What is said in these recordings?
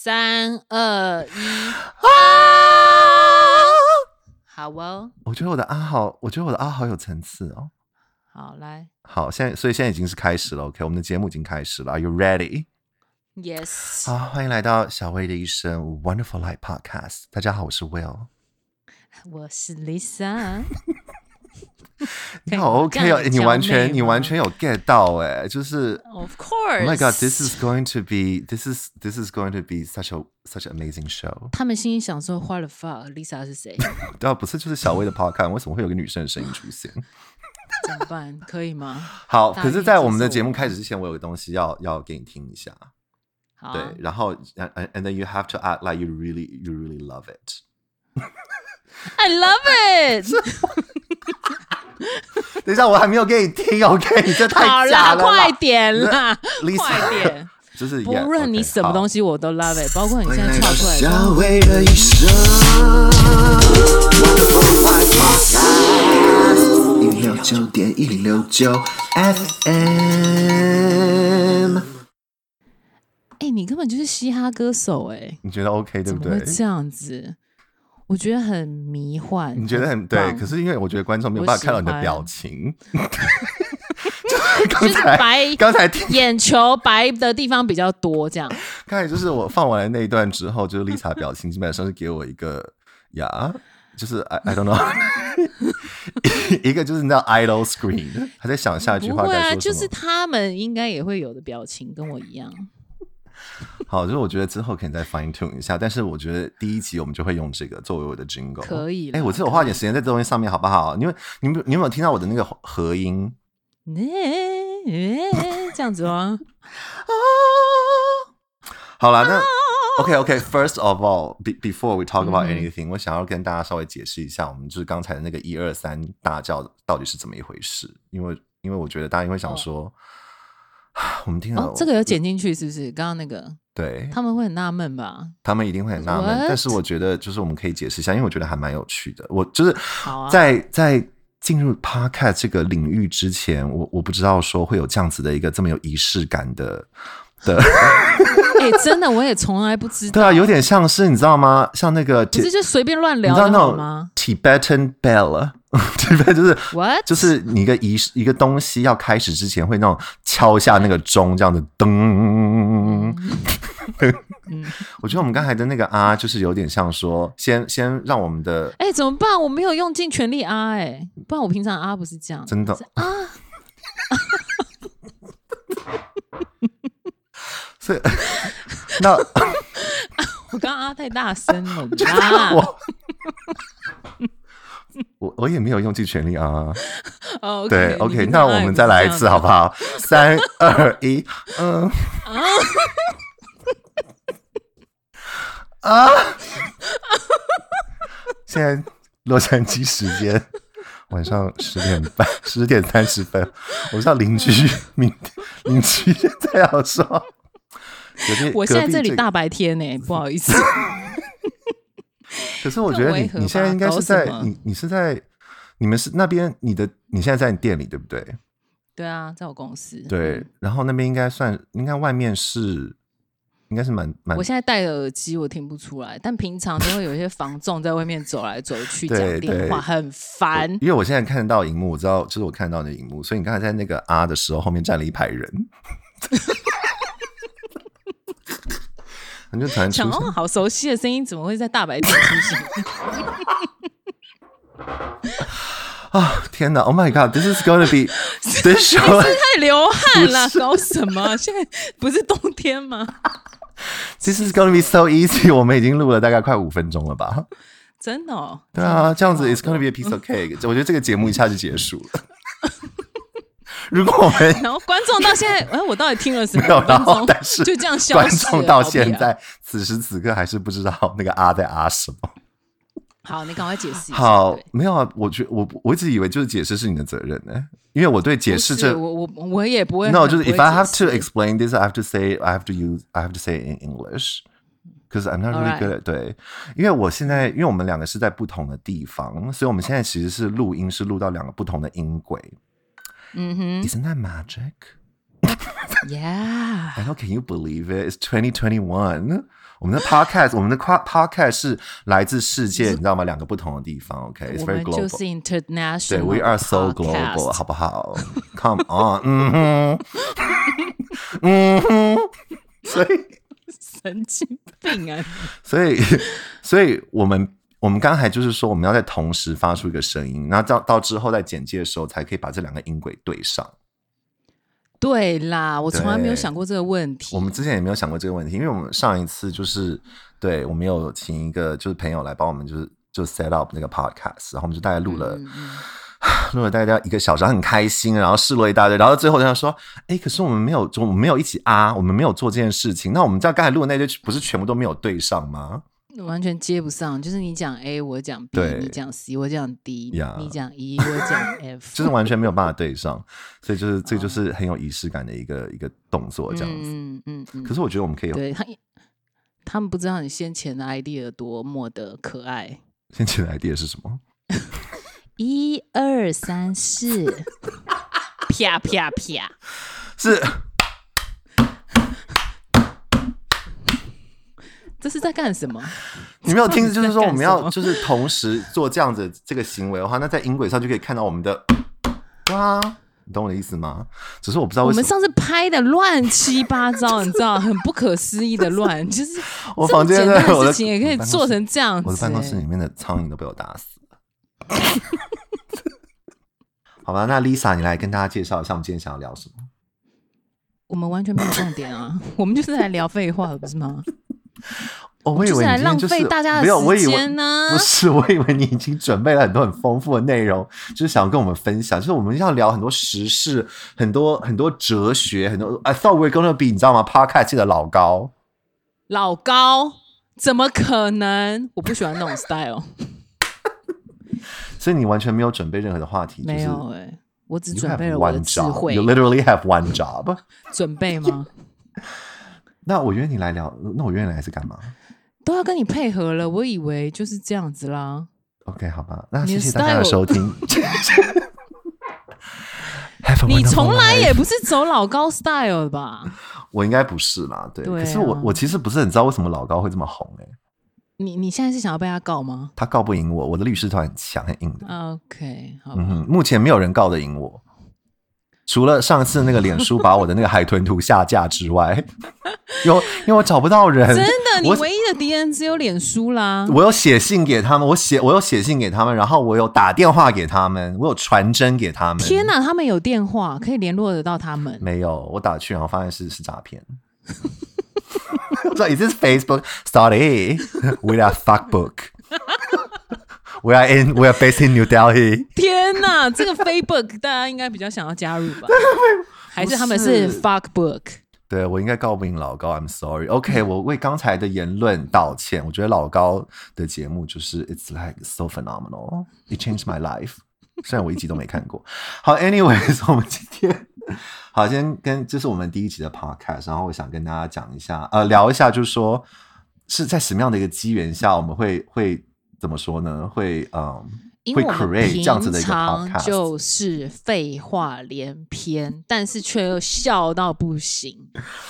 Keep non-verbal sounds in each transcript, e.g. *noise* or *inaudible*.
三二一啊！好哦，我觉得我的啊好，我觉得我的啊好有层次哦。好，来，好，现在所以现在已经是开始了，OK，我们的节目已经开始了，Are you ready？Yes。好，欢迎来到小薇的一生 Wonderful Life Podcast。大家好，我是 Will，我是 Lisa。你好，OK 哦，你完全你完全有 get 到哎，就是 Of course，Oh my God，this is going to be，this is this is going to be such a such an amazing show。他们心里想说，What the fuck，Lisa 是谁？对啊，不是就是小薇的 *laughs* Podcast，为什么会有个女生的声音出现？怎么办？可以吗？好，可是，在我们的节目开始之前，我有个东西要要给你听一下。好，对，然后 and *laughs* and then you have to act like you really you really love it。I love it。 *laughs* *laughs* 等一下，我还没有给你听，*laughs* OK？你这太假了，快点啦，快点！*laughs* 就是不论你什么东西，我都 love it，包括你现在唱出来的。一生，一六九点一零六九 FM。哎，你根本就是嘻哈歌手哎！你觉得 OK 对不对？这样子？我觉得很迷幻，你觉得很对，可是因为我觉得观众没有办法看到你的表情，*laughs* 就是白，刚才 *laughs* 眼球白的地方比较多，这样。刚才就是我放完了那一段之后，就是 Lisa 表情基本上是给我一个呀，就是 I I don't know，*laughs* 一个就是你知道 idle screen，还在想下一句话该说什么。啊，就是他们应该也会有的表情，跟我一样。*laughs* 好，就是我觉得之后可以再 fine tune 一下，但是我觉得第一集我们就会用这个作为我的 jingle，可以。哎、欸，我这我花点时间在这东西上面好不好？因为你们你有没有听到我的那个合音？*laughs* 这样子吗？*laughs* 好了，那 OK OK，First of all，be before we talk about anything，、嗯、我想要跟大家稍微解释一下，我们就是刚才的那个一二三大叫到底是怎么一回事？因为因为我觉得大家会想说。哦 *sighs* 我们听到、哦、这个有剪进去是不是？刚刚那个，对，他们会很纳闷吧？他们一定会很纳闷，但是我觉得就是我们可以解释一下，因为我觉得还蛮有趣的。我就是在、啊、在进入 Podcast 这个领域之前，我我不知道说会有这样子的一个这么有仪式感的的。*laughs* 哎、欸，真的，我也从来不知道。对啊，有点像是你知道吗？像那个，不是就随便乱聊的好吗？Tibetan bell。对不对？就是 What? 就是你一个仪式一个东西要开始之前，会那种敲下那个钟，这样子噔。嗯、*laughs* 我觉得我们刚才的那个啊，就是有点像说，先先让我们的哎，怎么办？我没有用尽全力啊，哎，不然我平常啊不是这样，真的啊。*laughs* 所以那 *laughs* 我刚刚啊太大声了，*laughs* 我。*laughs* 我我也没有用尽全力啊，oh, okay, 对，OK，那我们再来一次好不好？三二一，嗯，啊，现在洛杉矶时间晚上十点半，十点三十分，我知道邻居明邻居现在要说，我现在这里大白天呢、欸，不好意思。*laughs* 可是我觉得你你现在应该是在你你是在你们是那边你的你现在在你店里对不对？对啊，在我公司。对，然后那边应该算应该外面是应该是蛮蛮。我现在戴耳机，我听不出来，但平常都会有一些房 *laughs* 仲在外面走来走去讲电话，很烦。因为我现在看得到荧幕，我知道就是我看到的荧幕，所以你刚才在那个啊的时候，后面站了一排人。*laughs* 你就突然出现，好熟悉的声音，怎么会在大白天出现？啊天哪！Oh my God！This is going to be this show。太流汗了，搞什么？现在不是冬天吗？This is to be so easy。我们已经录了大概快五分钟了吧？真的？哦？对啊，这样子 It's to be a piece of cake。我觉得这个节目一下就结束了。如果我们 *laughs* 然后观众到现在，*laughs* 哎，我到底听了什么？没有，然后但是就这样。观众到现在此时此刻还是不知道那个啊在啊什么。好，你赶快解释。好，没有啊，我觉我我一直以为就是解释是你的责任呢，因为我对解释这我我我也不会。No，就是 If I have to explain this, I have to say I have to use I have to say in English because I'm not really good at。对，因为我现在因为我们两个是在不同的地方，所以我们现在其实是录音是录到两个不同的音轨。嗯哼，Isn't that magic？ *laughs* Yeah. I know. Can you believe it? It's 2021. 我们的 podcast，我们的 podcast 是来自世界，你知道吗？两个不同的地方。OK，it's very global。我们就是 international。对，we are so global，好不好？Come on，嗯哼，嗯哼，所以神经病啊！所以，所以我们 *laughs* *laughs* 我们刚才就是说，我们要在同时发出一个声音，然后到到之后在剪接的时候，才可以把这两个音轨对上。对啦，我从来没有想过这个问题。我们之前也没有想过这个问题，因为我们上一次就是对我们有请一个就是朋友来帮我们，就是就 set up 那个 podcast，然后我们就大概录了、嗯嗯、*sighs* 录了大概一个小时，很开心，然后试了一大堆，然后最后他说：“哎，可是我们没有，我们没有一起啊，我们没有做这件事情。那我们知道刚才录的那堆不是全部都没有对上吗？”完全接不上，就是你讲 A，我讲 B，你讲 C，我讲 D，yeah, 你讲 E，我讲 *laughs* F，就是完全没有办法对上，所以就是这个、就是很有仪式感的一个一个动作，这样子。嗯嗯嗯。可是我觉得我们可以，对他，他们不知道你先前的 idea 多么的可爱。先前的 idea 是什么？*laughs* 一二三四，*laughs* 啪啪啪，是。这是在干什么？*laughs* 你没有听，就是说我们要就是同时做这样子这个行为的话，那在音轨上就可以看到我们的哇，你懂我的意思吗？只是我不知道为什么，我们上次拍的乱七八糟，你知道，*laughs* 很不可思议的乱，就是我房间的事情也可以做成这样子。我的办公室里面的苍蝇都被我打死了。*laughs* 好吧，那 Lisa，你来跟大家介绍一下，我们今天想要聊什么？我们完全没有重点啊，我们就是来聊废话的，不是吗？*laughs* 哦，我以为你今天就是没有，我以为不是，我以为你已经准备了很多很丰富的内容，就是想要跟我们分享。就是我们要聊很多时事，很多很多哲学，很多。I thought we were gonna be，你知道吗？Podcast 的老高，老高怎么可能？我不喜欢那种 style。*laughs* 所以你完全没有准备任何的话题，没有哎、欸，我只准备了我的智慧。You literally have one job。准备吗？那我约你来聊，那我约你来是干嘛？都要跟你配合了，我以为就是这样子啦。OK，好吧，那谢谢大家的收听。你从来也不是走老高 style 的吧？我应该不是啦，对。对啊、可是我我其实不是很知道为什么老高会这么红哎、欸。你你现在是想要被他告吗？他告不赢我，我的律师团很强很硬的。OK，好。嗯哼，目前没有人告得赢我。除了上次那个脸书把我的那个海豚图下架之外，*laughs* 有因为我找不到人。真的，你唯一的敌人只有脸书啦。我有写信给他们，我写我有写信给他们，然后我有打电话给他们，我有传真给他们。天哪，他们有电话可以联络得到他们？没有，我打去然后发现是是诈骗。*laughs* 我说：“Is this Facebook? Sorry, we are fuck book.” *laughs* We are in, we are based in New Delhi。天哪，这个 Facebook 大家应该比较想要加入吧？*laughs* 还是他们是 fuck book？对，我应该告不赢老高，I'm sorry。OK，我为刚才的言论道歉。我觉得老高的节目就是 It's like so phenomenal, it changed my life。*laughs* 虽然我一集都没看过。好，anyways，我们今天好先跟这是我们第一集的 podcast，然后我想跟大家讲一下，呃，聊一下，就是说是在什么样的一个机缘下，我们会会。怎么说呢？会嗯，会 create 这样子的一个 podcast，就是废话连篇，但是却又笑到不行。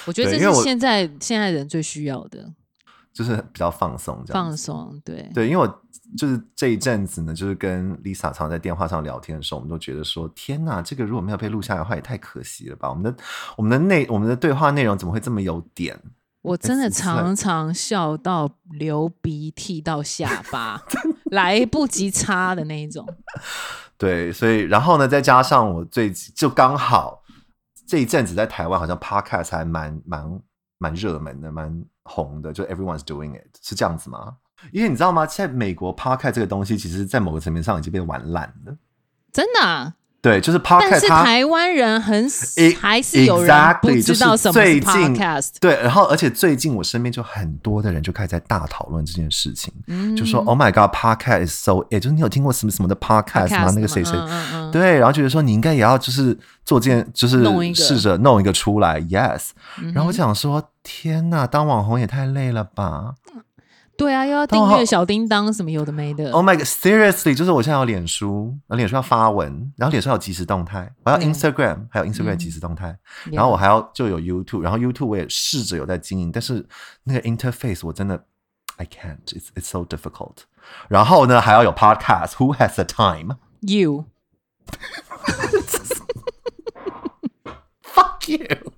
我觉得这是现在现在人最需要的，就是比较放松，这样放松。对对，因为我就是这一阵子呢，就是跟 Lisa 常在电话上聊天的时候，我们都觉得说，天哪，这个如果没有被录下来的话，也太可惜了吧？我们的我们的内我们的对话内容怎么会这么有点？我真的常常笑到流鼻涕到下巴，*laughs* 来不及擦的那一种。*laughs* 对，所以然后呢，再加上我最就刚好这一阵子在台湾好像 podcast 还蛮蛮蛮热门的，蛮红的，就 everyone's doing it，是这样子吗？因为你知道吗，在美国 podcast 这个东西，其实在某个层面上已经被玩烂了。真的啊？对，就是 podcast。但是台湾人很还是有人不知道什么是 podcast。对，然后而且最近我身边就很多的人就开始在大讨论这件事情，嗯、就说 “Oh my God, podcast is so……” 也就是你有听过什么什么的 podcast 吗？那个谁谁、嗯嗯嗯、对，然后觉得说你应该也要就是做件，就是试着弄一个出来。Yes，、嗯、然后我想说，天哪，当网红也太累了吧。对啊，又要订阅小叮当什么有的没的。Oh my god，seriously，就是我现在有脸书，然后脸书要发文，然后脸书有即时动态，我要 Instagram，、嗯、还有 Instagram 即时动态，嗯、然后我还要就有 YouTube，然后 YouTube 我也试着有在经营，但是那个 interface 我真的 I can't，it's it's so difficult。然后呢，还要有 podcast，Who has the time？You。Fuck you。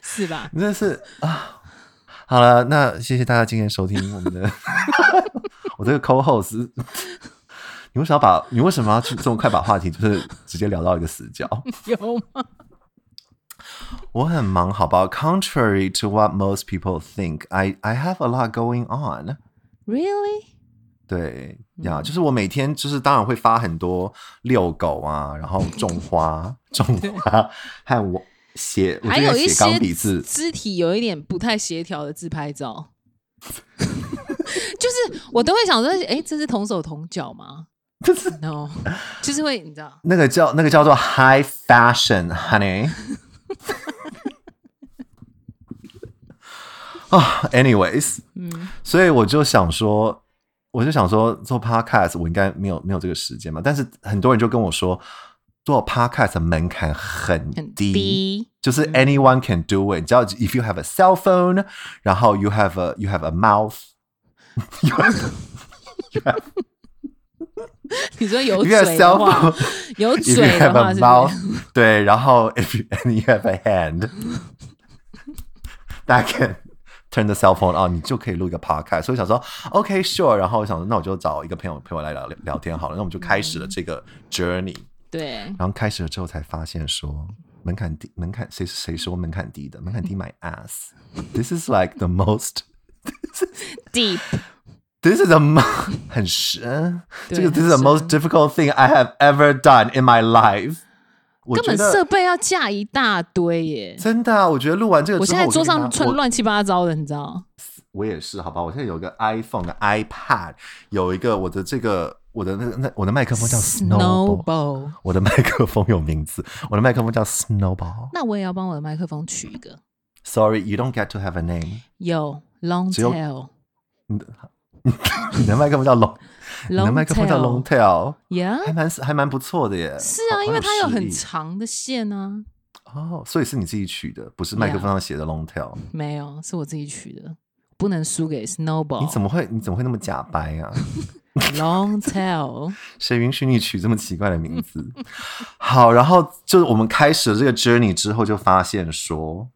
是吧？真的是啊。好了，那谢谢大家今天收听我们的，*laughs* 我这个 co-host，你为什么要把，你为什么要去这么快把话题就是直接聊到一个死角？有吗？我很忙，好吧？Contrary to what most people think, I I have a lot going on. Really? 对呀，嗯、就是我每天就是当然会发很多遛狗啊，然后种花、种花和我。写还有一些肢体有一点不太协调的自拍照，*laughs* 就是我都会想说，哎、欸，这是同手同脚吗？这 *laughs* 是 no，就是会你知道，那个叫那个叫做 high fashion，honey。*laughs* 啊，anyways，嗯，所以我就想说，我就想说做 podcast，我应该没有没有这个时间嘛，但是很多人就跟我说。做 podcast 的门槛很低，很低就是 anyone can do it。你知道，if you have a cell phone，然后 you *laughs* have a *laughs* you have *laughs* a mouth，you have, you have 你说有嘴的话，有嘴的话是 mouth，对，然后 if you, and you have a hand，that can turn the cell phone on，你就可以录一个 podcast。所以想说，OK sure，然后我想说，那我就找一个朋友陪我来聊聊天好了。那我们就开始了这个 journey。对，然后开始了之后才发现说 门槛低，门槛谁谁说门槛低的？门槛低，my ass。This is like the most deep。This is a most 很深。这个 This is the most difficult thing I have ever done in my life。根本设备要架一大堆耶！真的啊，我觉得录完这个我现在桌上串乱七八糟的，你知道？我也是，好吧。我现在有一个 iPhone、个 iPad，有一个我的这个。我的那个那我的麦克风叫 Snowball，我的麦克风有名字，我的麦克风叫 Snowball。那我也要帮我的麦克风取一个。Sorry, you don't get to have a name。有 Long Tail。你的 *laughs* 你的麦克风叫 Long，你的麦克风叫 Long Tail，Yeah，还蛮还蛮不错的耶。是啊，因为它有很长的线啊。哦，所以是你自己取的，不是麦克风上写的 Long Tail。没有，是我自己取的，不能输给 Snowball。你怎么会你怎么会那么假掰啊 *laughs* Long tail，谁允许你取这么奇怪的名字？好，然后就是我们开始了这个 journey 之后，就发现说，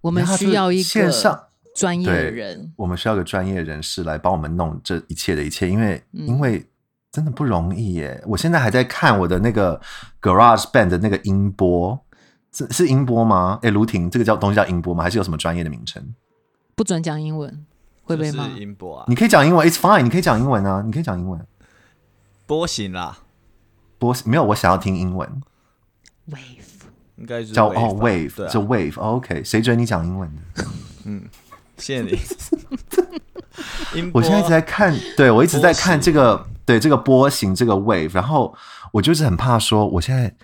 我们需要一个线上专业的人，我们需要一个专业人士来帮我们弄这一切的一切，因为、嗯、因为真的不容易耶。我现在还在看我的那个 Garage Band 的那个音波，是是音波吗？哎，卢婷，这个叫东西叫音波吗？还是有什么专业的名称？不准讲英文。会不会吗？音波啊，你可以讲英文，It's fine，你可以讲英文啊，你可以讲英文。波形啦，波没有，我想要听英文。Wave，应该是叫哦，Wave，叫 Wave，OK，谁准你讲英文的？嗯，谢谢你。*laughs* 我现在一直在看，对我一直在看这个，对这个波形，这个 Wave，然后我就是很怕说，我现在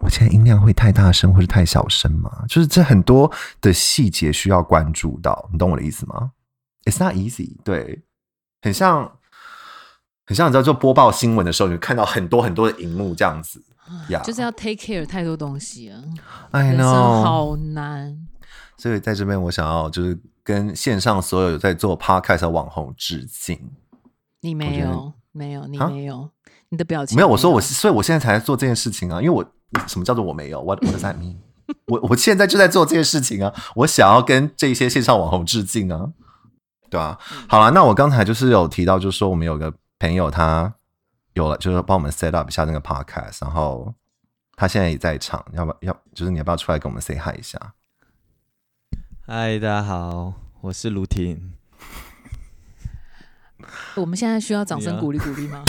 我现在音量会太大声或者太小声嘛？就是这很多的细节需要关注到，你懂我的意思吗？It's not easy，对，很像，很像你知道，就播报新闻的时候，你看到很多很多的荧幕这样子，呀，就是要 take care 太多东西了，I know，好难。所以在这边，我想要就是跟线上所有在做 podcast 的网红致敬。你没有，没有，你没有，你的表情没有。我说我，所以我现在才在做这件事情啊，因为我什么叫做我没有？What What does that mean？*laughs* 我我现在就在做这件事情啊，我想要跟这些线上网红致敬啊。对啊，好了，那我刚才就是有提到，就是说我们有个朋友，他有了，就是帮我们 set up 一下那个 podcast，然后他现在也在场，要不要？就是你要不要出来跟我们 say hi 一下？嗨，大家好，我是卢婷。我们现在需要掌声鼓励鼓励吗？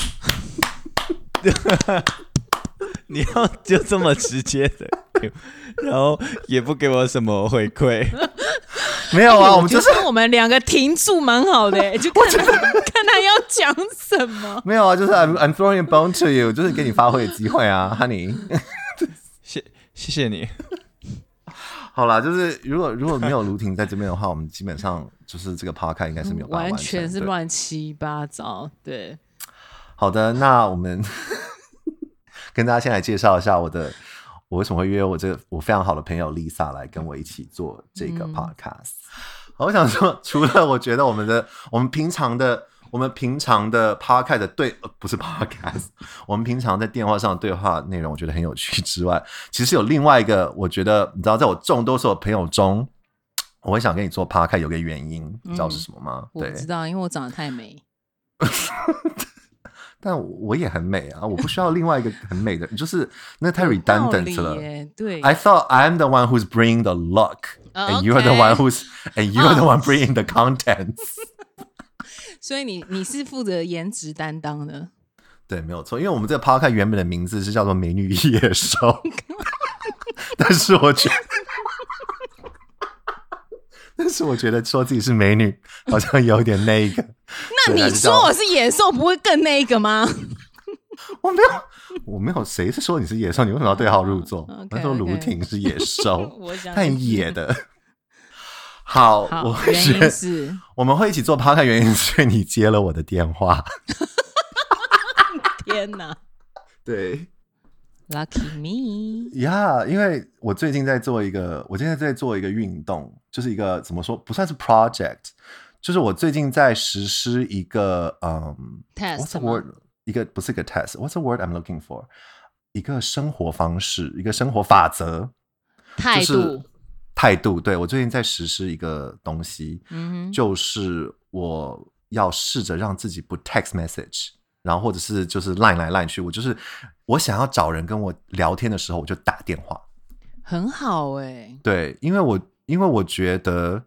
*laughs* 你要就这么直接的，然后也不给我什么回馈。*laughs* 没有啊，我们就是我们两个停住，蛮好的，*laughs* 就看他 *laughs* 看他要讲什么。没有啊，就是 I'm I'm throwing a bone to you，就是给你发挥的机会啊，Honey。谢谢谢你。好啦，就是如果如果没有卢婷在这边的话，我们基本上就是这个 podcast 应该是没有完，完全是乱七八糟。对，好的，那我们跟大家先来介绍一下我的，我为什么会约我这个我非常好的朋友 Lisa 来跟我一起做这个 podcast。嗯、我想说，除了我觉得我们的我们平常的。我们平常的 podcast 的对，呃，不是 podcast，*laughs* 我们平常在电话上的对话内容，我觉得很有趣之外，其实有另外一个，我觉得你知道，在我众多数的朋友中，我会想跟你做 podcast 有个原因，你知道是什么吗？嗯、对，我知道，因为我长得太美。*laughs* 但我也很美啊，我不需要另外一个很美的，就是那太 redundant 了。对，I thought I'm the one who's bringing the look，and you are the one who's，and *laughs* you are the one bringing the contents。*laughs* *laughs* 所以你你是负责颜值担当的，对，没有错。因为我们这个 podcast 原本的名字是叫做《美女与野兽》，但是我觉得，但是我觉得说自己是美女好像有点那个。那你说我是野兽，不会更那个吗？*laughs* 我没有，*laughs* 我没有。谁是说你是野兽？你为什么要对号入座？他、说卢婷是野兽，*laughs* 太野的。好，好我会是我们会一起做 podcast 原因是你接了我的电话。天哪！对，Lucky me 呀，yeah, 因为我最近在做一个，我现在在做一个运动，就是一个怎么说不算是 project，就是我最近在实施一个嗯、um,，test，What's the word？一个不是一个 test，What's the word I'm looking for？一个生活方式，一个生活法则，态度。就是态度，对，我最近在实施一个东西，嗯哼，就是我要试着让自己不 text message，然后或者是就是 line 来 line 去，我就是我想要找人跟我聊天的时候，我就打电话，很好哎、欸，对，因为我因为我觉得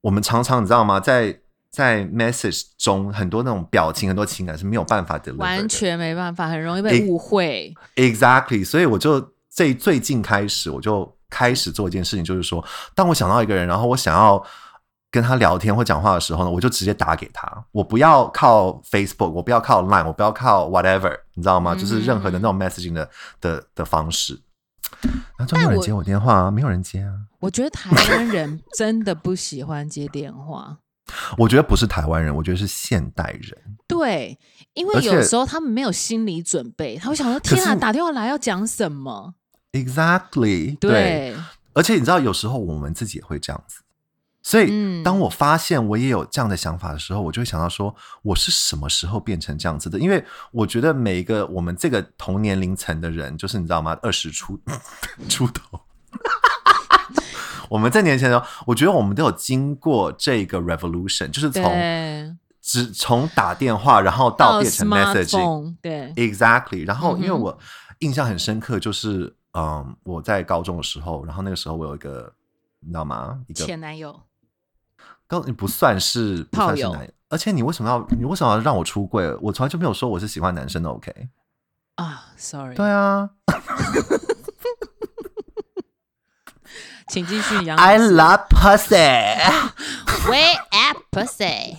我们常常你知道吗，在在 message 中很多那种表情，很多情感是没有办法的，完全没办法，很容易被误会，exactly，所以我就这最近开始我就。开始做一件事情，就是说，当我想到一个人，然后我想要跟他聊天或讲话的时候呢，我就直接打给他。我不要靠 Facebook，我不要靠 Line，我不要靠 whatever，你知道吗？嗯、就是任何的那种 messaging 的的的方式。那就没有人接我电话啊，没有人接啊。我觉得台湾人真的不喜欢接电话。我觉得不是台湾人，我觉得是现代人。对，因为有时候他们没有心理准备，他会想说：“天啊，打电话来要讲什么？” Exactly，对，对，而且你知道，有时候我们自己也会这样子，所以当我发现我也有这样的想法的时候，嗯、我就会想到说，我是什么时候变成这样子的？因为我觉得每一个我们这个同年龄层的人，就是你知道吗？二十出 *laughs* 出头，我们在年前的时候，我觉得我们都有经过这个 revolution，就是从只从打电话，然后到变成 messaging，对，exactly，然后因为我印象很深刻，就是。嗯，我在高中的时候，然后那个时候我有一个，你知道吗？一个前男友，高你不算是不算是男而且你为什么要你为什么要让我出柜？我从来就没有说我是喜欢男生的，OK？啊，Sorry，对啊。*laughs* 请继续杨。I love pussy. *laughs* Where at pussy?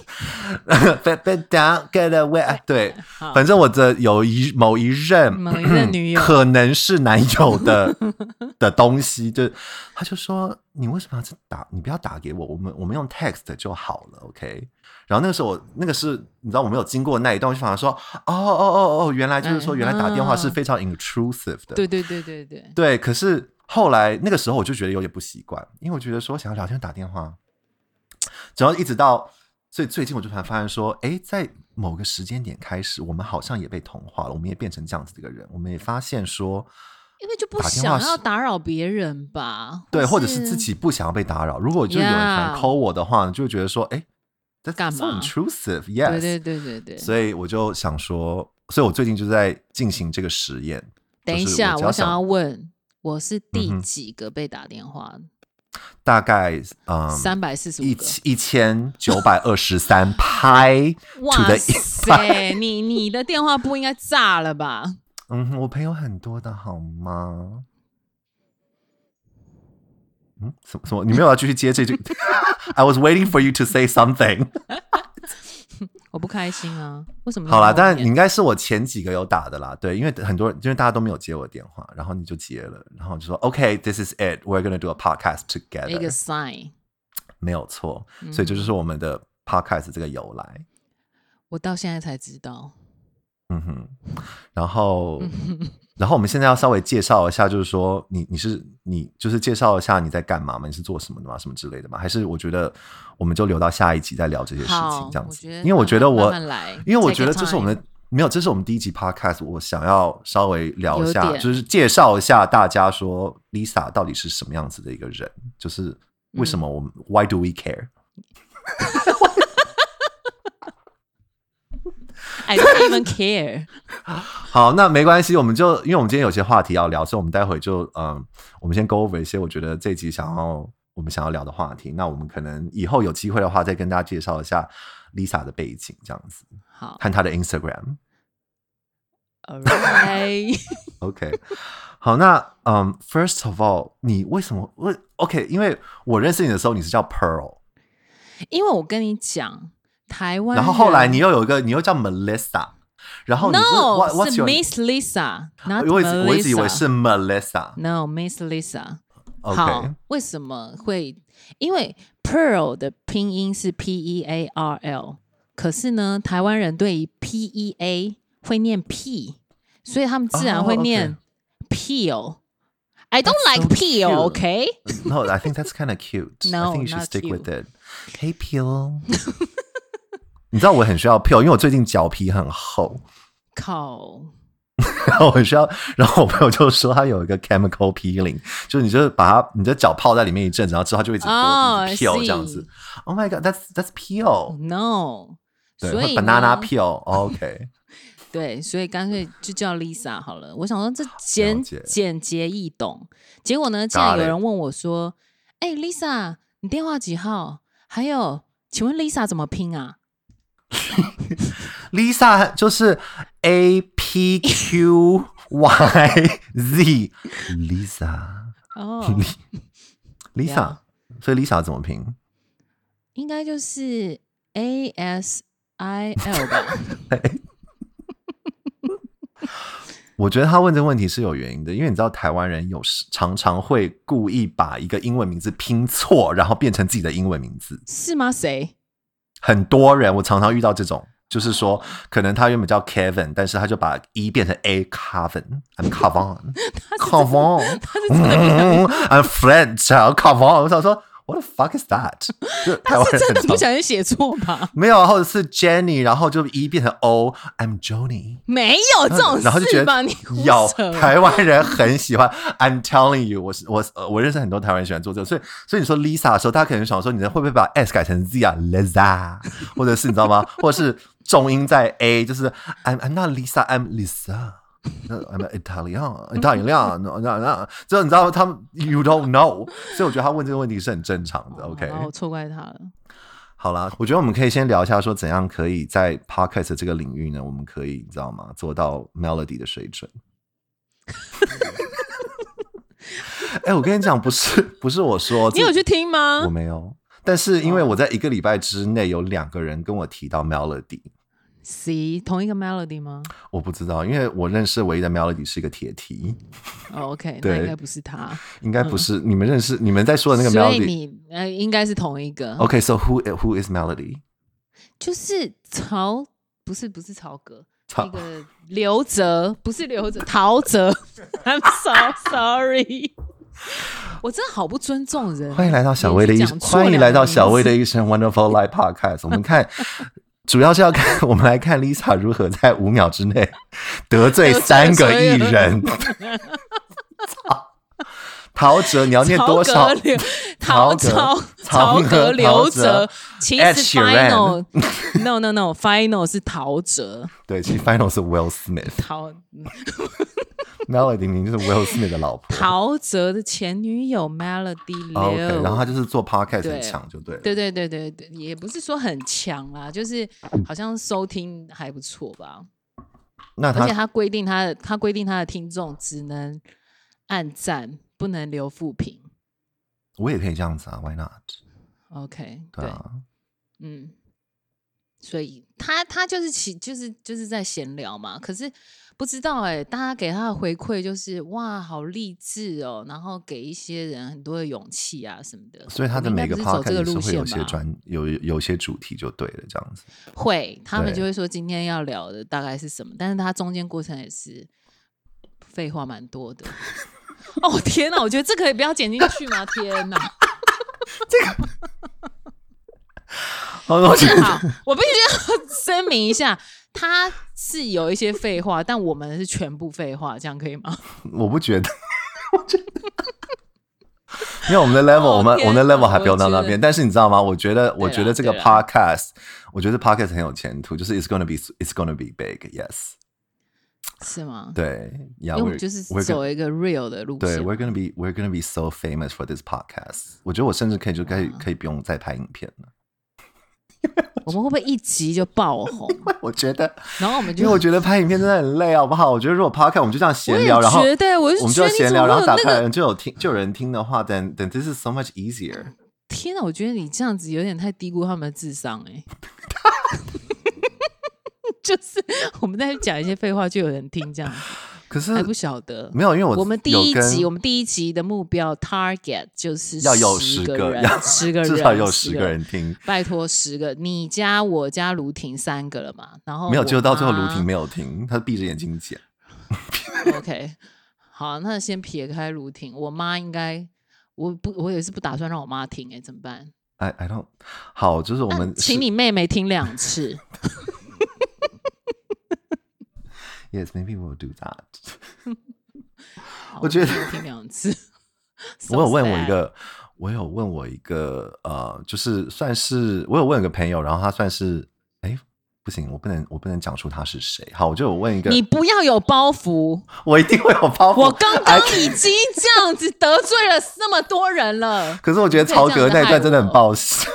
Bend bend down, get away. 对，反正我的有一某一任某一任女友可能是男友的 *laughs* 的东西，就他就说，你为什么要打？你不要打给我，我们我们用 text 就好了，OK？然后那个时候我那个是你知道我没有经过那一段，我就反而说，哦哦哦哦，原来就是说原来打电话是非常 intrusive 的。对对对对对。对，可是。后来那个时候我就觉得有点不习惯，因为我觉得说想要聊天打电话，然后一直到所以最近我就突然发现说，哎，在某个时间点开始，我们好像也被同化了，我们也变成这样子的一个人。我们也发现说，因为就不想要打扰别人吧，对，或者是自己不想要被打扰。如果就有人想 call 我的话，就会觉得说，哎，这干嘛 intrusive，yes，对对对对对。所以我就想说，所以我最近就在进行这个实验。等一下，我想要问。我是第几个被打电话？嗯、大概嗯，三百四十五个，一千九百二十三 *laughs* 拍。哇 *laughs* 塞，*laughs* 你你的电话不应该炸了吧？嗯，我朋友很多的好吗？嗯，什么什么？你没有要继续接这句？I was waiting for you to say something *laughs* 我不开心啊？为什么？好啦，但你应该是我前几个有打的啦，对，因为很多人，因为大家都没有接我的电话，然后你就接了，然后就说 OK，this、okay, is it，we're gonna do a podcast together。一个 sign，没有错，所以这就是我们的 podcast 这个由来。嗯、我到现在才知道。嗯哼，然后，*laughs* 然后我们现在要稍微介绍一下，就是说你你是你就是介绍一下你在干嘛吗？你是做什么的吗？什么之类的吗？还是我觉得我们就留到下一集再聊这些事情，这样子。因为我觉得我，慢慢因为我觉得这是我们没有，这是我们第一集 podcast，我想要稍微聊一下，就是介绍一下大家说 Lisa 到底是什么样子的一个人，就是为什么我们、嗯、Why do we care？*laughs* I don't *laughs* even care。好，那没关系，我们就因为我们今天有些话题要聊，所以我们待会就嗯，我们先 go over 一些我觉得这集想要我们想要聊的话题。那我们可能以后有机会的话，再跟大家介绍一下 Lisa 的背景，这样子。好，看她的 Instagram。Alright。*laughs* OK。好，那嗯，First of all，你为什么为 OK？因为我认识你的时候，你是叫 Pearl。因为我跟你讲。台湾，然后后来你又有一个，你又叫 Melissa，然后你 No, what, what's your, Miss Lisa，我一直我一直以为是 Melissa，No，Miss Lisa。Okay. 好，为什么会？因为 Pearl 的拼音是 P E A R L，可是呢，台湾人对于 P E A 会念 P，所以他们自然会念 Peel。Oh. I don't like so Peel，OK？、Okay? No，I think that's kind of cute。No，I think you should stick with it。Hey Peel。你知道我很需要 peel，因为我最近脚皮很厚。靠！然 *laughs* 后我很需要，然后我朋友就说他有一个 chemical peeling，就是你就是把它你的脚泡在里面一阵子，然后之后它就会一直 peel 这样子。Oh my god，that's that's peel。No，对，所以 banana peel。OK。*laughs* 对，所以干脆就叫 Lisa 好了。我想说这简简洁易懂。结果呢，竟然有人问我说：“哎，Lisa，你电话几号？还有，请问 Lisa 怎么拼啊？” *laughs* Lisa 就是 A P Q Y Z，Lisa 哦、*laughs* oh,，Lisa，所以 Lisa 怎么拼？应该就是 A S I L 吧。*laughs* 我觉得他问这个问题是有原因的，因为你知道台湾人有时常常会故意把一个英文名字拼错，然后变成自己的英文名字，是吗？谁？很多人，我常常遇到这种，就是说，可能他原本叫 Kevin，但是他就把 E 变成 A，Kevin，I'm Kevin，Kevin，I'm French，Kevin，我想说。What the fuck is that？*laughs* 就台湾人真的不小心写错吧？没有，或者是 Jenny，然后就 E 变成 O，I'm Johnny，。没有这种事吧？然后就觉得有台湾人很喜欢。I'm telling you，我是我我认识很多台湾人喜欢做这个，所以所以你说 Lisa 的时候，大家可能想说，你会不会把 S 改成 Z 啊？Lisa，或者是你知道吗？或者是重音在 A，就是 I'm I'm not Lisa，I'm Lisa。I'm Italian，Italian，那那那，就你知道他们，You don't know，所以我觉得他问这个问题是很正常的。OK，我错怪他了。好啦，我觉得我们可以先聊一下，说怎样可以在 Podcast 这个领域呢？我们可以你知道吗？做到 Melody 的水准。哎、欸，我跟你讲，不是不是我说，你有去听吗？我没有，但是因为我在一个礼拜之内有两个人跟我提到 Melody。C 同一个 melody 吗？我不知道，因为我认识唯一的 melody 是一个铁蹄。Oh, *laughs* OK，那应该不是他，应该不是、嗯、你们认识、你们在说的那个 melody。呃，应该是同一个。OK，so、okay, who who is melody？就是曹，不是不是曹格，那个刘哲，不是刘哲，陶喆。*laughs* I'm so sorry，我真的好不尊重人。欢迎来到小薇的一生，欢迎来到小薇的一生 Wonderful Life Podcast。我们看。主要是要看，我们来看 Lisa 如何在五秒之内得罪三个艺人。*laughs* *laughs* 操，陶喆，你要念多少？陶喆，曹格，刘哲。其实 Final，No *laughs* No No，Final 是陶喆。对，其实 Final 是 Will Smith。陶。*laughs* Melody 就是 Will Smith 的老婆，陶喆的前女友 Melody 刘，okay, 然后他就是做 Podcast 很强，就对。对对对对对，也不是说很强啦，就是好像收听还不错吧。那他，而且他规定他的，他规定他的听众只能按赞，不能留负评。我也可以这样子啊，Why not？OK，对啊，嗯。所以他他就是其就是就是在闲聊嘛，可是不知道哎、欸，大家给他的回馈就是哇，好励志哦，然后给一些人很多的勇气啊什么的。所以他的每个 podcast 是是会有些专有有些主题就对了，这样子。会，他们就会说今天要聊的大概是什么，但是他中间过程也是废话蛮多的。*laughs* 哦天哪，我觉得这可以不要剪进去吗？*laughs* 天哪，这个。好，我觉得，我必须要声明一下，他是有一些废话，但我们是全部废话，这样可以吗？我不觉得，*laughs* 我觉得，因为我们的 *laughs* level，、哦、我们我们的 level 还不用到那边。但是你知道吗？我觉得，我觉得这个 podcast，我觉得 podcast 很有前途，就是 it's gonna be，it's gonna be big，yes，是吗？对，因为我就是走一个 real 的路线。对，we're gonna be，we're gonna be so famous for this podcast。我觉得我甚至可以就可以、嗯、可以不用再拍影片了。*laughs* 我们会不会一集就爆红？*laughs* 我觉得，*laughs* 然后我们就因为我觉得拍影片真的很累，好不好？我觉得如果 Podcast 我们就这样闲聊，然后我觉得我们就闲聊，然后打开就有听，就有人听的话，then then this is so much easier。天哪，我觉得你这样子有点太低估他们的智商哎、欸。就是 *laughs* 我们在讲一些废话，就有人听这样。*sighs* 可是还不晓得，没有，因为我我们第一集，我们第一集的目标 target 就是要有十个人，十个 *laughs* 人至少有十个人听。拜托十个，你加我加卢婷三个了嘛？然后没有，就到最后卢婷没有听，他闭着眼睛讲。*laughs* OK，好，那先撇开卢婷，我妈应该，我不，我也是不打算让我妈听，哎，怎么办？I I don't，好，就是我们请你妹妹听两次。Yes, maybe we'll do that. *laughs* 我觉得听两次。*laughs* 我有问我一个，我有问我一个，呃，就是算是我有问一个朋友，然后他算是，哎，不行，我不能，我不能讲出他是谁。好，我就有问一个，你不要有包袱，我一定会有包袱。我刚刚已经这样子得罪了那么多人了。*laughs* 可是我觉得曹格那一段真的很爆笑。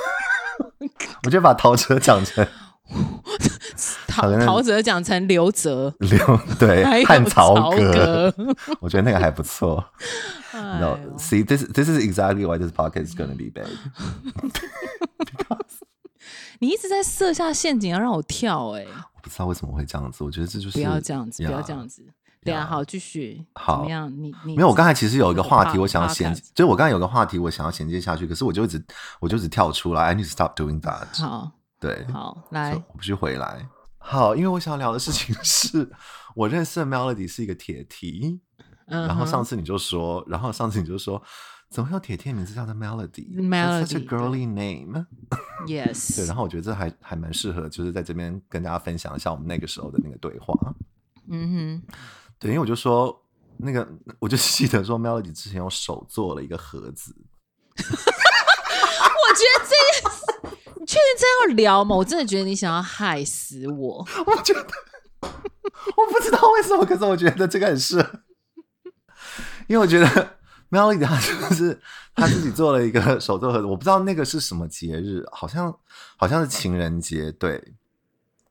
我就把陶喆讲成。陶陶喆讲成刘哲，刘对汉曹格，曹格 *laughs* 我觉得那个还不错。*laughs* No，see this this is exactly why this podcast is gonna be big。*laughs* 你一直在设下陷阱要让我跳，哎，我不知道为什么会这样子。我觉得这就是不要这样子，不要这样子。对啊，好，继续。好，怎么样？你你没有？我刚才其实有一个话题，我想要衔，就是我刚才有个话题，我想要衔接下去，可是我就一直我就一直跳出来。I need to stop doing that。好。对，好，来，我必须回来。好，因为我想聊的事情 *laughs* 是我认识的 Melody 是一个铁蹄、嗯、然后上次你就说，然后上次你就说，怎么会有铁蹄的名字叫做 Melody？Melody，such a girly name。*laughs* Yes，对，然后我觉得这还还蛮适合，就是在这边跟大家分享一下我们那个时候的那个对话。嗯哼，对，因为我就说那个，我就记得说 Melody 之前用手做了一个盒子。*laughs* 我觉得这个。确定这样聊吗？我真的觉得你想要害死我。*laughs* 我觉得，我不知道为什么，可是我觉得这个很适合，因为我觉得 Melody 他就是他自己做了一个手作盒子，我不知道那个是什么节日，好像好像是情人节，对。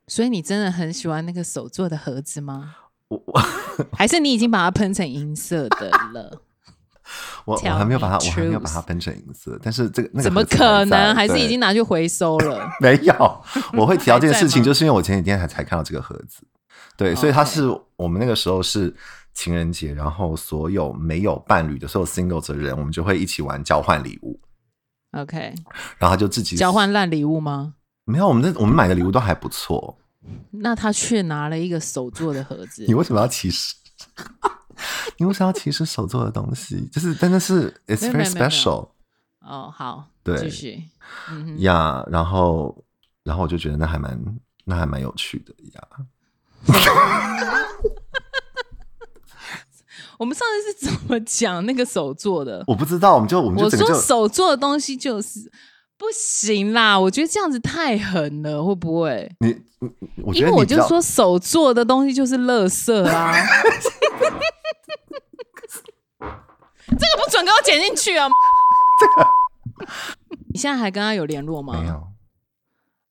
所以你真的很喜欢那个手做的盒子吗？我我还是你已经把它喷成银色的了？*laughs* 我我还没有把它，我还没有把它分成银色，但是这个那个怎么可能？还是已经拿去回收了？*laughs* 没有，我会 *laughs* 提到这件事情，就是因为我前几天才才看到这个盒子，对，所以它是我们那个时候是情人节，然后所有没有伴侣的所有 singles 的人，我们就会一起玩交换礼物。OK，然后他就自己交换烂礼物吗？没有，我们那我们买的礼物都还不错。那他却拿了一个手做的盒子，你为什么要歧视？你为什么要歧视手做的东西？就是真的是，it's very special。哦，好，对，继续。呀、然后，然后我就觉得那还蛮，那还蛮有趣的呀。*laughs* 我们上次是怎么讲那个手做的？我不知道，我们就我们就整个就我说手做的东西就是不行啦。我觉得这样子太狠了，会不会？你，我觉得因为我就说手做的东西就是垃圾啊。*laughs* 这个不准给我剪进去啊！*laughs* 这个，你现在还跟他有联络吗？没有。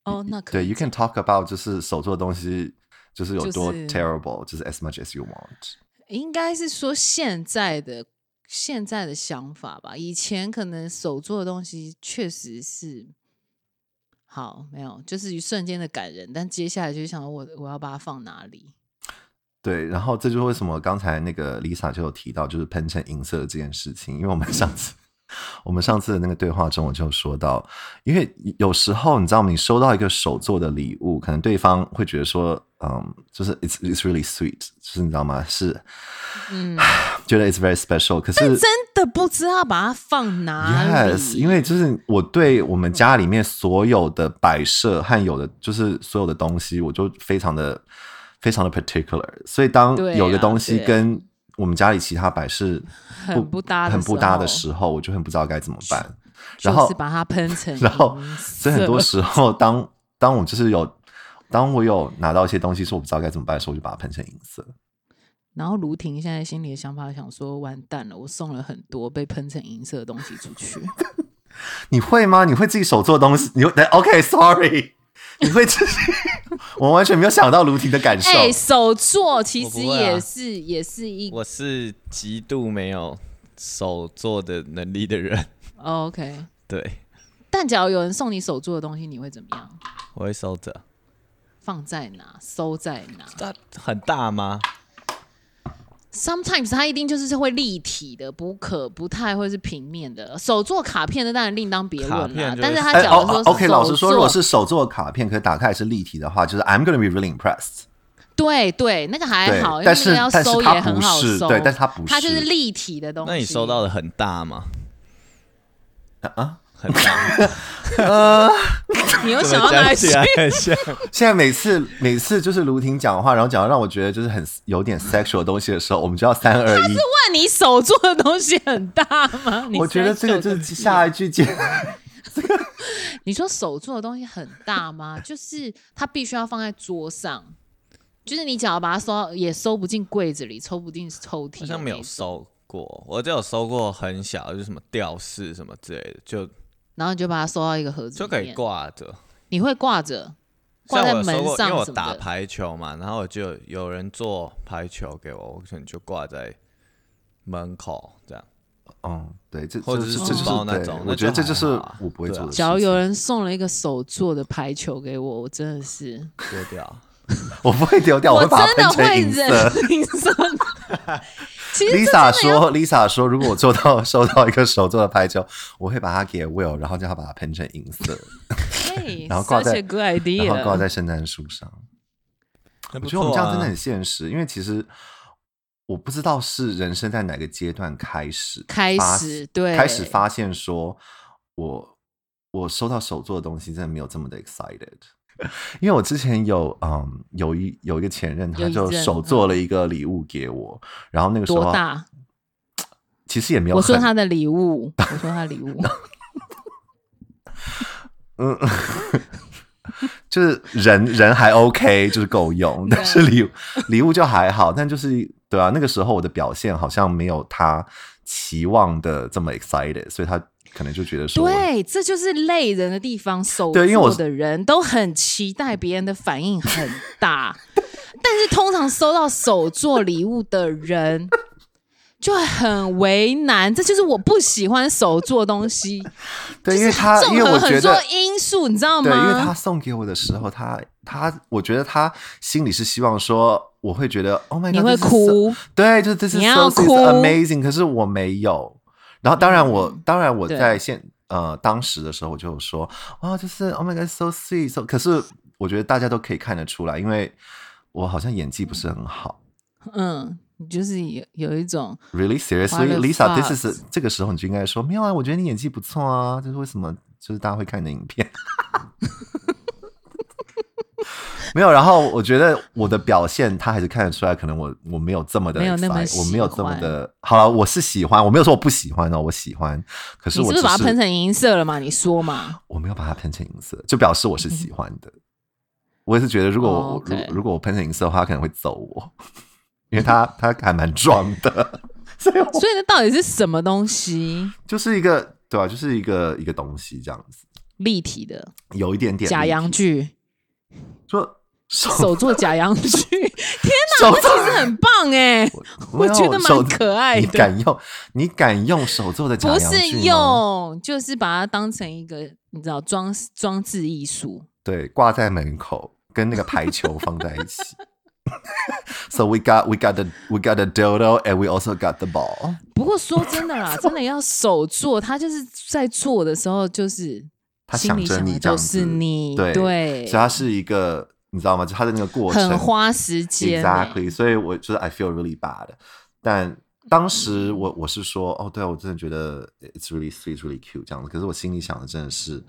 哦，那可以。对，you can talk about 就是手做的东西，就是有多 terrible，就是、就是 as much as you want。应该是说现在的现在的想法吧。以前可能手做的东西确实是好，没有，就是一瞬间的感人，但接下来就想我我要把它放哪里？对，然后这就是为什么刚才那个 Lisa 就有提到，就是喷成银色这件事情，因为我们上次。我们上次的那个对话中，我就说到，因为有时候你知道吗？你收到一个手做的礼物，可能对方会觉得说，嗯，就是 it's it's really sweet，就是你知道吗？是，嗯，*sighs* 觉得 it's very special。可是真的不知道把它放哪里。Yes，因为就是我对我们家里面所有的摆设和有的就是所有的东西，我就非常的非常的 particular。所以当有个东西跟我们家里其他摆饰很不搭，很不搭的时候，我就很不知道该怎么办。然后把它喷成，*laughs* 然后所以很多时候，当当我就是有，当我有拿到一些东西，说我不知道该怎么办的时候，我就把它喷成银色。然后卢婷现在心里的想法想说：完蛋了，我送了很多被喷成银色的东西出去。*laughs* 你会吗？你会自己手做东西？你会？OK，Sorry。你会自己？我完全没有想到卢婷的感受。哎，手作其实也是、啊、也是一，我是极度没有手作的能力的人。Oh, OK，对。但假如有人送你手做的东西，你会怎么样？我会收着。放在哪？收在哪？它很大吗？Sometimes 它一定就是会立体的，不可不太会是平面的。手做卡片的当然另当别论啦。但是他假如说 OK，老实说，如果是手做卡片，可以打开是立体的话，就是 I'm gonna be really impressed。对对，那个还好，但是要收也很好收。对，但是它不是，它就是立体的东西。那你收到的很大吗？啊？很大，*laughs* 呃，*laughs* 你又想要哪些？*laughs* 现在每次每次就是卢婷讲话，然后讲到让我觉得就是很有点 sexual 的东西的时候，我们就要三二一。他是问你手做的东西很大吗？我觉得这个就是下一句接。你说手做的东西很大吗？就是它必须要放在桌上，就是你只要把它收，也收不进柜子里，抽不进抽屉。好像没有收过，我就有收过很小，就是什么吊饰什么之类的，就。然后你就把它收到一个盒子，就可以挂着。你会挂着，挂在门上，因为我打排球嘛，然后就有人做排球给我，我可能就挂在门口这样。嗯，对，这或者是纸包那种，我觉得这就是我不会做的。假如有人送了一个手做的排球给我，我真的是丢掉。*laughs* 我不会丢掉，我会把它喷成银色。Lisa 说：“Lisa 说，如果我做到 *laughs* 收到一个手做的排球，我会把它给 Will，然后叫他把它喷成银色，*laughs* 然后挂在，然后挂在圣诞树上。我觉得我们这样真的很现实，因为其实我不知道是人生在哪个阶段开始开始对开始发现说，我我收到手做的东西真的没有这么的 excited。”因为我之前有嗯有一有一个前任，他就手做了一个礼物给我，然后那个时候多大？其实也没有。我说他的礼物，我说他礼物，嗯，*laughs* 就是人人还 OK，就是够用，但是礼礼物就还好，但就是对啊，那个时候我的表现好像没有他期望的这么 excited，所以他。可能就觉得说，对，这就是累人的地方。手做的人都很期待别人的反应很大，*laughs* 但是通常收到手做礼物的人就很为难。这就是我不喜欢手做东西。*laughs* 对，因为他综合很多因素，你知道吗？对，因为他送给我的时候，他他，我觉得他心里是希望说，我会觉得，Oh my God，你会哭，对，就是这是 so amazing，可是我没有。然后，当然我，嗯、当然我在现呃当时的时候，我就说，哇，就是 Oh my God，so sweet，so。可是我觉得大家都可以看得出来，因为我好像演技不是很好。嗯，就是有有一种 Really seriously，Lisa，this is 这个时候你就应该说，没有啊，我觉得你演技不错啊，就是为什么就是大家会看你的影片。*laughs* *laughs* 没有，然后我觉得我的表现他还是看得出来，可能我我没有这么的，没有那么，我没有这么的。好了，我是喜欢，我没有说我不喜欢哦，我喜欢。可是我是，不是把它喷成银色了嘛？你说嘛？我没有把它喷成银色，就表示我是喜欢的。嗯、我也是觉得，如果我、oh. 如如果我喷成银色的话，他可能会揍我，*laughs* 因为他 *laughs* 他还蛮壮的。所以，所以那到底是什么东西？就是一个对吧、啊？就是一个一个东西这样子，立体的，有一点点假阳具，说。手，手做假洋 *laughs* 具，*laughs* 天哪，这其实很棒 *laughs* 哎，我觉得蛮可爱的。你敢用？你敢用手做的假洋具吗？不是用，就是把它当成一个你知道装装置艺术，对，挂在门口，跟那个排球放在一起。So we got we got the we got the dildo and we also got the ball。不过说真的啦，真的要手做，他就是在做的时候，就是他想着你，就是你，对对，所以他是一个，你知道吗？就他的那个过程很花时间，exactly。所以我觉得 I feel really bad。但当时我我是说，哦，对啊，我真的觉得 it's really sweet, really cute 这样子。可是我心里想的真的是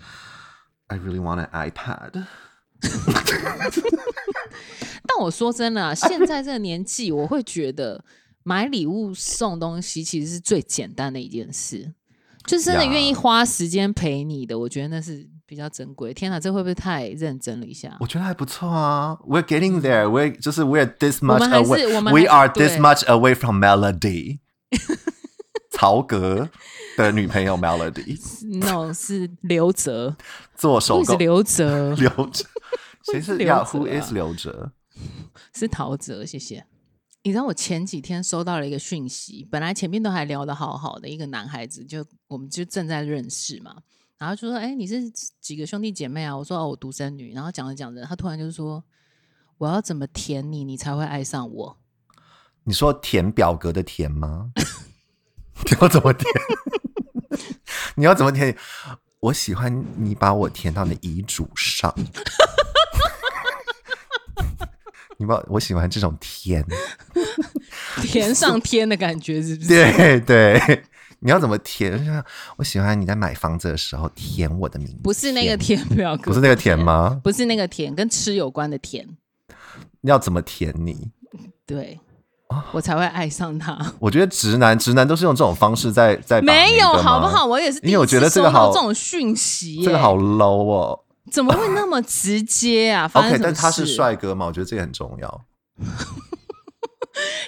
，I really want an iPad。*laughs* 但我说真的啊，现在这个年纪，我会觉得买礼物送东西其实是最简单的一件事，就真的愿意花时间陪你的，我觉得那是比较珍贵。天哪，这会不会太认真了一下？我觉得还不错啊。We're getting there. We 就是 We're this much away. We are this much away from Melody. *laughs* 曹格的女朋友 Melody。*laughs* No，是刘哲做手工。刘哲，*laughs* 刘哲，谁是呀？Who is 刘哲？是陶喆，谢谢。你知道我前几天收到了一个讯息，本来前面都还聊得好好的一个男孩子，就我们就正在认识嘛，然后就说：“哎、欸，你是几个兄弟姐妹啊？”我说：“哦，我独生女。”然后讲着讲着，他突然就说：“我要怎么舔你，你才会爱上我？”你说填表格的填吗？*laughs* 你要怎么填？*laughs* 你要怎么填？我喜欢你把我填到你的遗嘱上。*laughs* 你不知道我喜欢这种填，填上天的感觉是不是？对对，你要怎么填？我喜欢你在买房子的时候填我的名字，不是那个填表格，不是那个填吗？*laughs* 不是那个填，跟吃有关的填。你要怎么填你？对，我才会爱上他。我觉得直男直男都是用这种方式在在没有好不好？我也是，因为我觉得这个好这种讯息，这个好 low 哦。怎么会那么直接啊？OK，但他是帅哥嘛，我觉得这个很重要。*laughs*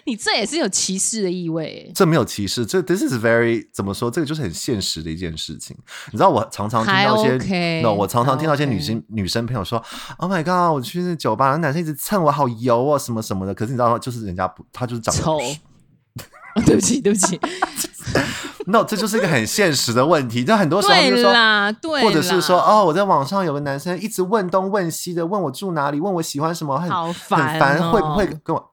你这也是有歧视的意味？这没有歧视，这 This is very 怎么说？这个就是很现实的一件事情。你知道，我常常听到一些，OK，no，我常常听到一些女生女生朋友说：“Oh my god，我去那酒吧，那男生一直蹭我，好油哦，什么什么的。”可是你知道吗？就是人家不，他就是长得丑。对不起，对不起。*laughs* No，这就是一个很现实的问题。就很多时候就是说，或者是说，哦，我在网上有个男生一直问东问西的，问我住哪里，问我喜欢什么，很很烦，会不会跟我？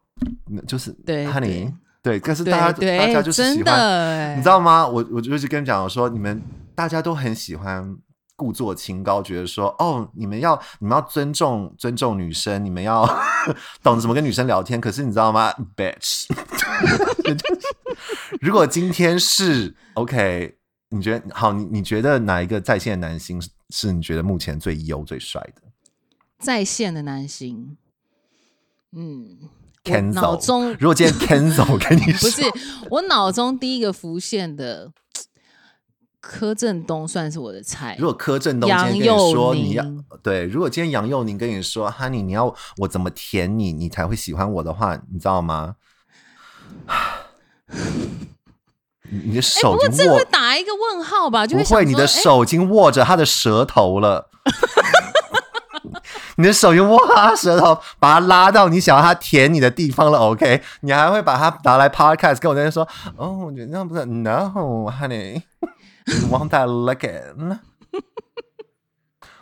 就是对，Honey，对，可是大家大家就是喜欢，你知道吗？我我就是跟你讲，我说你们大家都很喜欢故作清高，觉得说，哦，你们要你们要尊重尊重女生，你们要 *laughs* 懂得怎么跟女生聊天。可是你知道吗，Bitch？*laughs* 如果今天是 OK，你觉得好？你你觉得哪一个在线的男星是你觉得目前最优最帅的？在线的男星，嗯中如果今天 *laughs* Kenzo 跟你说，不是我脑中第一个浮现的柯震东算是我的菜。如果柯震东今天跟你说你要对，如果今天杨佑宁跟你说，Honey，你要我怎么舔你，你才会喜欢我的话，你知道吗？*sighs* 你的手已经握，这会打一个问号吧？就会，不会，你的手已经握着他的舌头了。*laughs* 你的手已经握着他的舌头，把他拉到你想要他舔你的地方了。OK，你还会把他拿来 Podcast 跟我在那说：“哦，我觉得那不是 No，Honey，you want that again？”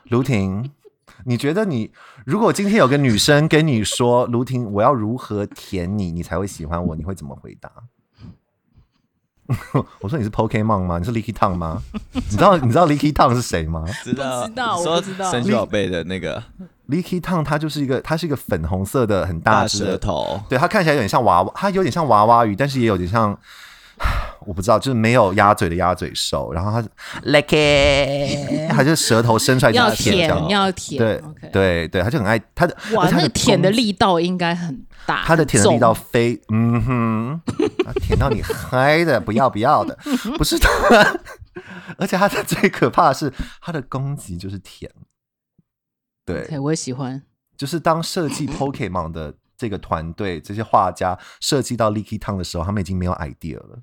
卢婷，你觉得你如果今天有个女生跟你说：“卢婷，我要如何舔你，你才会喜欢我？”你会怎么回答？*laughs* 我说你是 Pokemon 吗？你是 Licky Tong 吗？你知道你知道 Licky Tong 是谁吗？知道，知道，我知道。神奇宝贝的那个 Licky Tang，它就是一个，它是一个粉红色的很大的舌头，对，它看起来有点像娃娃，它有点像娃娃鱼，但是也有点像，*sighs* 我不知道，就是没有鸭嘴的鸭嘴兽。然后它是 Licky，*laughs* 它就舌头伸出来就要舔，要舔，对对对，它就很爱它的。哇，那个舔的力道应该很大，它的舔的力道非嗯哼。舔到你嗨的 *laughs* 不要不要的，不是它，*laughs* 而且它的最可怕的是它的攻击就是舔。对，okay, 我也喜欢。就是当设计 *laughs* Pokemon 的这个团队这些画家设计到 Licky Tang 的时候，他们已经没有 idea 了，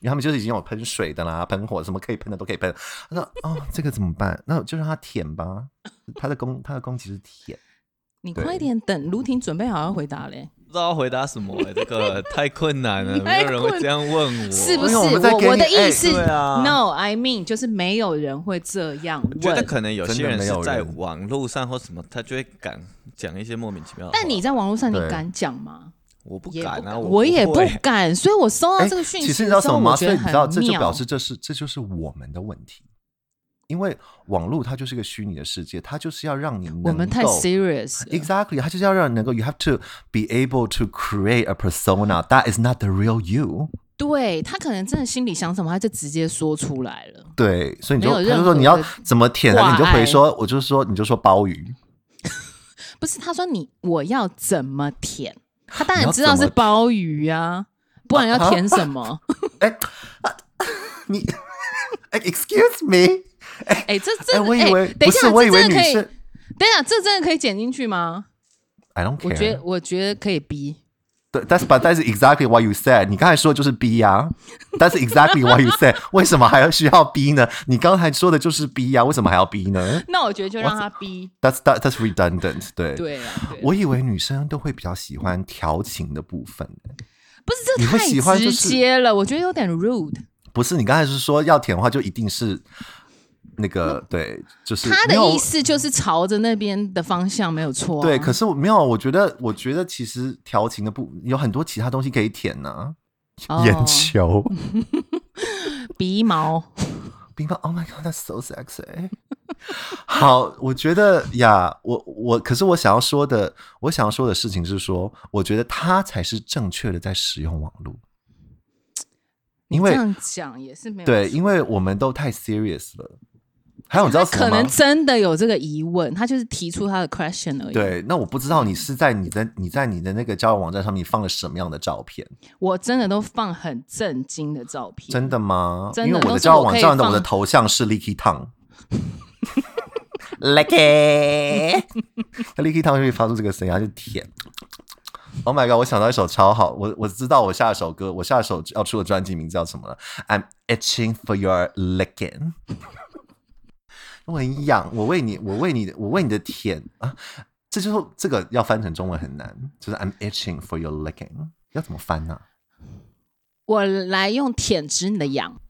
因为他们就是已经有喷水的啦、喷火什么可以喷的都可以喷。他说：“哦，这个怎么办？那就让他舔吧。他的攻他的攻其实舔。”你快点等卢婷准备好要回答嘞。不知道回答什么这个太困难了，*laughs* 没有人会这样问我，是不是？我我的意思、欸啊、，No，I mean，就是没有人会这样问。我觉得可能有些人是在网络上或什么，他就会敢讲一些莫名其妙的。但你在网络上，你敢讲吗？我不敢啊，我，我也不敢。所以我收到这个讯息、欸，其实你知道什么吗？所以你知道，这就表示这是这就是我们的问题。因为网络它就是一个虚拟的世界，它就是要让你我们太 serious，exactly，它就是要让你能够，you have to be able to create a persona that is not the real you。对，他可能真的心里想什么，他就直接说出来了。对，所以你就他就说你要怎么舔，你就回说，我就说你就说鲍鱼，不是他说你我要怎么舔，他当然知道是鲍鱼啊，不然要舔什么？哎，*laughs* 你，*laughs* excuse me。哎、欸，这这，我以为，等一下，我以为这真的可以，等一下，这真的可以剪进去吗？I don't care。我觉得，我觉得可以逼。对，That's but that's exactly what you said。你刚才说的就是 B 呀，That's exactly what you said。*laughs* 为什么还要需要 B 呢？你刚才说的就是 B 呀，为什么还要 B 呢？那我觉得就让他 B。That's that that's redundant 对。对啊，我以为女生都会比较喜欢调情的部分。不是，这太直接了，我觉得有点 rude。不是，你刚才是说要舔的话，就一定是。那个对，就是他的意思就是朝着那边的方向没有错、啊。对，可是我没有，我觉得，我觉得其实调情的不有很多其他东西可以舔呢、啊，oh. 眼球 *laughs* *laughs* 鼻毛、鼻毛。Oh my god，that's so sexy。*laughs* 好，我觉得呀，我我可是我想要说的，我想要说的事情是说，我觉得他才是正确的在使用网络。因为这样讲也是没有对，因为我们都太 serious 了。还有你知道？可能真的有这个疑问，他就是提出他的 question 而已。对，那我不知道你是在你的你在你的那个交友网站上面放了什么样的照片？我真的都放很震惊的照片。真的吗？真的，因为我的交友网站的我的头像是 Licky Tang，Licky，Licky *laughs* Tong 就会发出这个声音，他就舔。Oh my god！我想到一首超好，我我知道我下一首歌，我下一首要出的专辑名字叫什么了？I'm itching for your licking。我很痒，我为你，我为你，我为你的舔啊！这就是这个要翻成中文很难，就是 I'm itching for your licking，要怎么翻呢、啊？我来用舔指你的痒，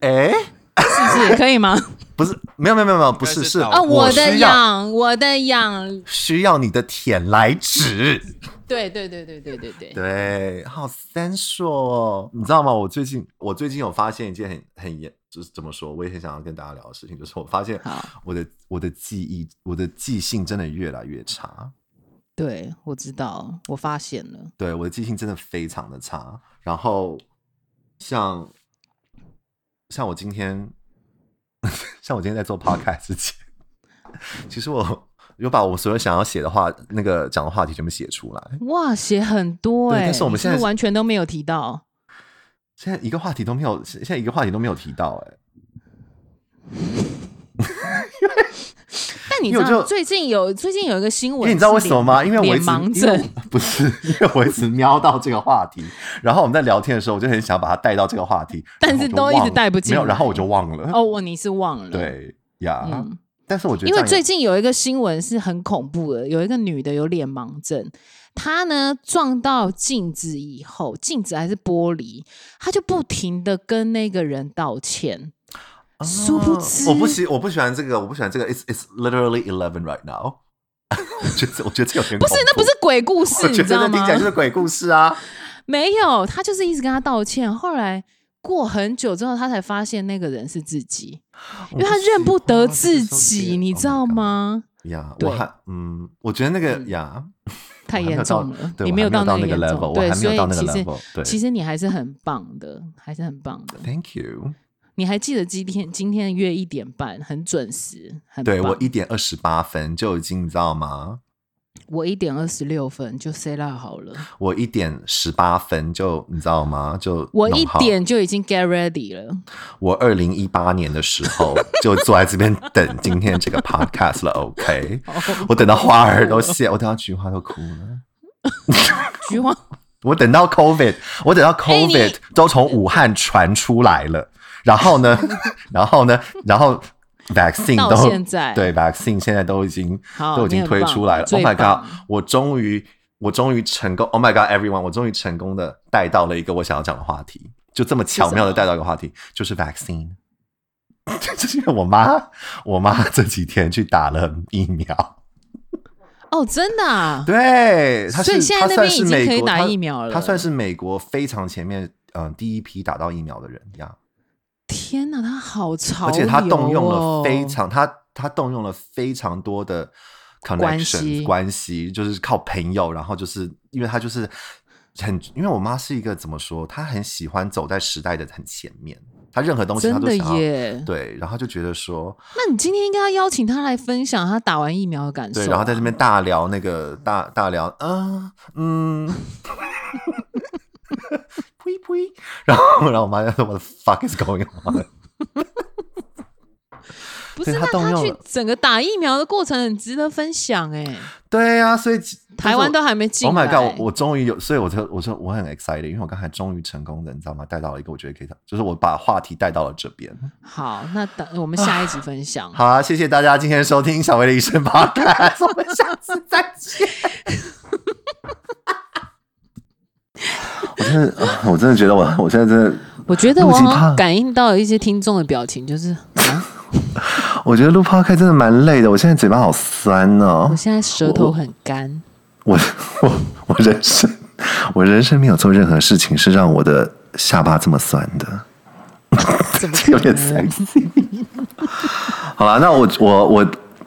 哎、欸，是不是可以吗？*laughs* 不是，没有没有没有没有，不是是啊，我的痒，我的痒需要你的舔来指。对对对对对对对对，好三说哦，你知道吗？我最近我最近有发现一件很很严。就是怎么说，我也很想要跟大家聊的事情，就是我发现我的我的记忆，我的记性真的越来越差。对，我知道，我发现了。对，我的记性真的非常的差。然后像像我今天，*laughs* 像我今天在做 podcast 之前，其实我有把我所有想要写的话，那个讲的话题全部写出来。哇，写很多哎、欸，但是我们现在完全都没有提到。现在一个话题都没有，现在一个话题都没有提到哎、欸。*laughs* 但你知道最近有最近有一个新闻，你知道为什么吗？因为我一直盲症不是，*laughs* 因为我一直瞄到这个话题，然后我们在聊天的时候，我就很想把它带到这个话题，*laughs* 但是都一直带不进，没有，然后我就忘了。哦，我你是忘了，对呀。嗯、但是我觉得，因为最近有一个新闻是很恐怖的，有一个女的有脸盲症。他呢撞到镜子以后，镜子还是玻璃，他就不停的跟那个人道歉。殊不知，我不喜我不喜欢这个，我不喜欢这个。It's it's literally eleven right now。*laughs* 我觉得我觉得这有点不是，那不是鬼故事，你知道吗？听起来就是鬼故事啊。没有，他就是一直跟他道歉。后来过很久之后，他才发现那个人是自己，因为他认不得自己，你知道吗？呀，我还嗯，我觉得那个呀。太严重了，你没有到那个 level，对，所以其实其实你还是很棒的，还是很棒的。Thank you。你还记得今天今天约一点半，很准时，很对，我一点二十八分就已经，你知道吗？我一点二十六分就 set up 好了。我一点十八分就你知道吗？就我一点就已经 get ready 了。我二零一八年的时候 *laughs* 就坐在这边等今天这个 podcast 了。OK，我等到花儿都谢，我等到菊花都哭了。*laughs* 菊花，我等到 COVID，我等到 COVID 都从武汉传出来了。然后呢，然后呢，然后。Vaccine 都对 vaccine 现在都已经都已经推出来了。Oh my god！我终于我终于成功！Oh my god, everyone！我终于成功的带到了一个我想要讲的话题，就这么巧妙的带到一个话题，就是 vaccine。*laughs* 就是因为我妈，我妈 *laughs* 这几天去打了疫苗。哦，真的啊？对，她是，所以现在那边已经可以打疫苗了。她算是美国非常前面，嗯、呃，第一批打到疫苗的人呀。天哪，他好潮、哦！而且他动用了非常，他他动用了非常多的。connection 关系就是靠朋友，然后就是因为他就是很，因为我妈是一个怎么说，她很喜欢走在时代的很前面，她任何东西她都想要对，然后就觉得说，那你今天应该要邀请她来分享她打完疫苗的感受、啊，对，然后在这边大聊那个大大聊，啊、嗯嗯，*laughs* 呸呸，然后 *laughs* 然后我妈就说，What the fuck is going on？不是，他他去整个打疫苗的过程很值得分享哎、欸。对呀、啊，所以台湾都还没进。Oh my god！我，我终于有，所以我就我说我很 excited，因为我刚才终于成功的，你知道吗？带到了一个我觉得可以，就是我把话题带到了这边。好，那等我们下一集分享。好啊，谢谢大家今天收听小薇的一生 Podcast，我们下次再见。*laughs* 我真的，我真的觉得我，我现在真的，我觉得我感应到了一些听众的表情，就是啊。*laughs* 我觉得录 Podcast 真的蛮累的，我现在嘴巴好酸哦。我现在舌头很干。我 *laughs* 我我人生我人生没有做任何事情是让我的下巴这么酸的。怎么 *laughs* 有点 sexy？好了，那我我我，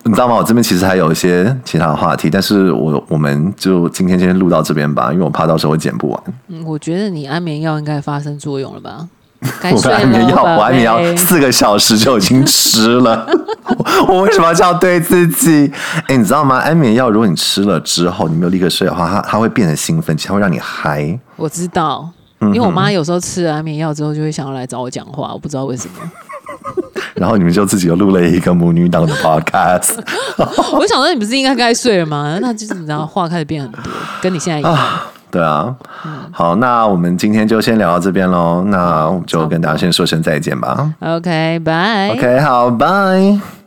你知道吗？我这边其实还有一些其他的话题，但是我我们就今天先录到这边吧，因为我怕到时候会剪不完。嗯，我觉得你安眠药应该发生作用了吧？*laughs* 我安眠药，我安眠药四个小时就已经吃了。我，*laughs* 我为什么要这样对自己？哎，你知道吗？安眠药如果你吃了之后，你没有立刻睡的话，它它会变得兴奋，它会让你嗨。我知道，因为我妈有时候吃了安眠药之后，就会想要来找我讲话，我不知道为什么。然后你们就自己又录了一个母女档的 podcast。*laughs* 我想说，你不是应该该睡了吗？那就是你知道，话开始变很多，跟你现在一样。对啊，嗯、好，那我们今天就先聊到这边喽。那我们就跟大家先说声再见吧。OK，拜。OK，好，拜。